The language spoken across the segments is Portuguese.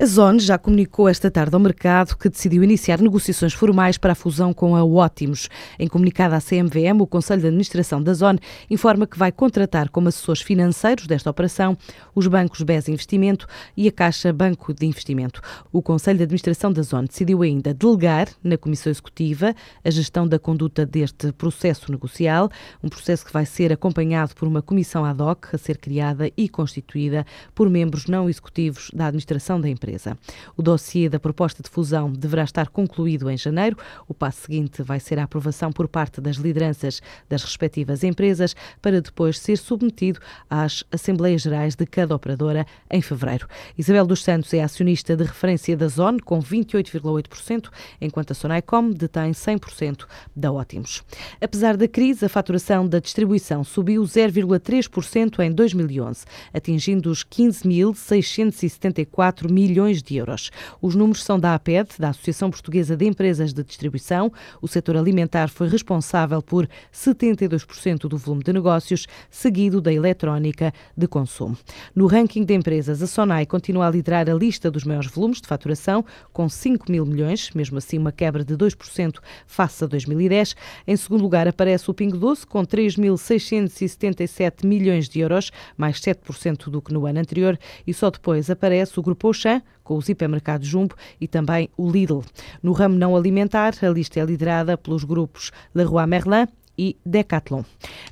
A Zone já comunicou esta tarde ao mercado que decidiu iniciar negociações formais para a fusão com a Ótimos. Em comunicado à CMVM, o Conselho de Administração da Zone informa que vai contratar como assessores financeiros desta operação os bancos BES Investimento e a Caixa Banco de Investimento. O Conselho de Administração da Zone decidiu ainda delegar na Comissão Executiva a gestão da conduta deste processo negocial, um processo que vai ser acompanhado por uma comissão ad hoc a ser criada e constituída por membros não executivos da administração da empresa empresa. O dossiê da proposta de fusão deverá estar concluído em janeiro. O passo seguinte vai ser a aprovação por parte das lideranças das respectivas empresas para depois ser submetido às Assembleias Gerais de cada operadora em fevereiro. Isabel dos Santos é acionista de referência da Zone com 28,8%, enquanto a Sonaicom detém 100% da Ótimos. Apesar da crise, a faturação da distribuição subiu 0,3% em 2011, atingindo os 15.674 milhões milhões de euros. Os números são da APED, da Associação Portuguesa de Empresas de Distribuição. O setor alimentar foi responsável por 72% do volume de negócios, seguido da eletrónica de consumo. No ranking de empresas, a Sonai continua a liderar a lista dos maiores volumes de faturação, com 5 mil milhões, mesmo assim uma quebra de 2% face a 2010. Em segundo lugar aparece o Pingo Doce, com 3.677 milhões de euros, mais 7% do que no ano anterior, e só depois aparece o Grupo Auchan, com os hipermercados Jumbo e também o Lidl. No ramo não alimentar, a lista é liderada pelos grupos Leroy Merlin, e Decathlon.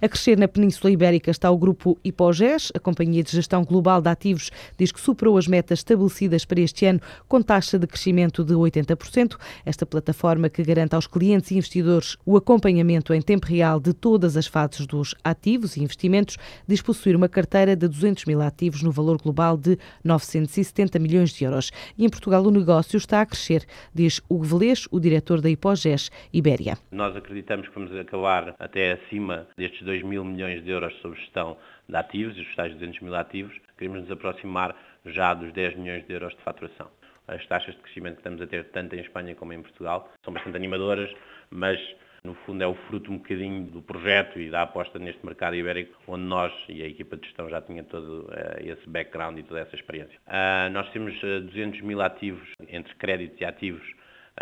A crescer na Península Ibérica está o grupo Hipogés. A Companhia de Gestão Global de Ativos diz que superou as metas estabelecidas para este ano com taxa de crescimento de 80%. Esta plataforma que garante aos clientes e investidores o acompanhamento em tempo real de todas as fases dos ativos e investimentos diz possuir uma carteira de 200 mil ativos no valor global de 970 milhões de euros. E em Portugal o negócio está a crescer, diz Hugo Velês, o diretor da Hipogés Ibéria. Nós acreditamos que vamos acabar até acima destes 2 mil milhões de euros sob gestão de ativos, os tais 200 mil ativos, queremos nos aproximar já dos 10 milhões de euros de faturação. As taxas de crescimento que estamos a ter tanto em Espanha como em Portugal são bastante animadoras, mas no fundo é o fruto um bocadinho do projeto e da aposta neste mercado ibérico, onde nós e a equipa de gestão já tinha todo uh, esse background e toda essa experiência. Uh, nós temos uh, eh, 200 mil ativos, entre créditos e ativos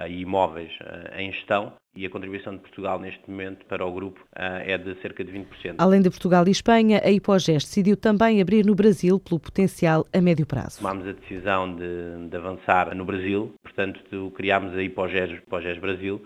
e imóveis em gestão, e a contribuição de Portugal neste momento para o grupo é de cerca de 20%. Além de Portugal e Espanha, a Hipogés decidiu também abrir no Brasil pelo potencial a médio prazo. Tomámos a decisão de, de avançar no Brasil, portanto criámos a Hipogés, Hipogés Brasil,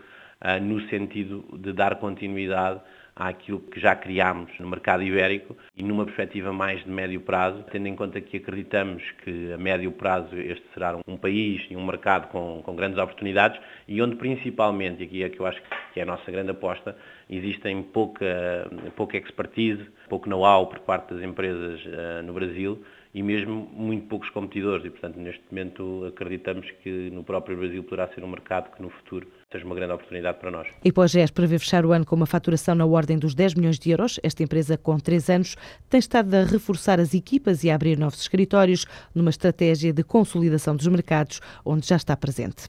no sentido de dar continuidade àquilo que já criámos no mercado ibérico e numa perspectiva mais de médio prazo, tendo em conta que acreditamos que a médio prazo este será um país e um mercado com, com grandes oportunidades e onde principalmente, e aqui é que eu acho que é a nossa grande aposta, existem pouca, pouca expertise, pouco know-how por parte das empresas uh, no Brasil e mesmo muito poucos competidores e, portanto, neste momento acreditamos que no próprio Brasil poderá ser um mercado que no futuro seja uma grande oportunidade para nós. E Hipogés prevê fechar o ano com uma faturação na ordem dos 10 milhões de euros. Esta empresa, com três anos, tem estado a reforçar as equipas e a abrir novos escritórios numa estratégia de consolidação dos mercados onde já está presente.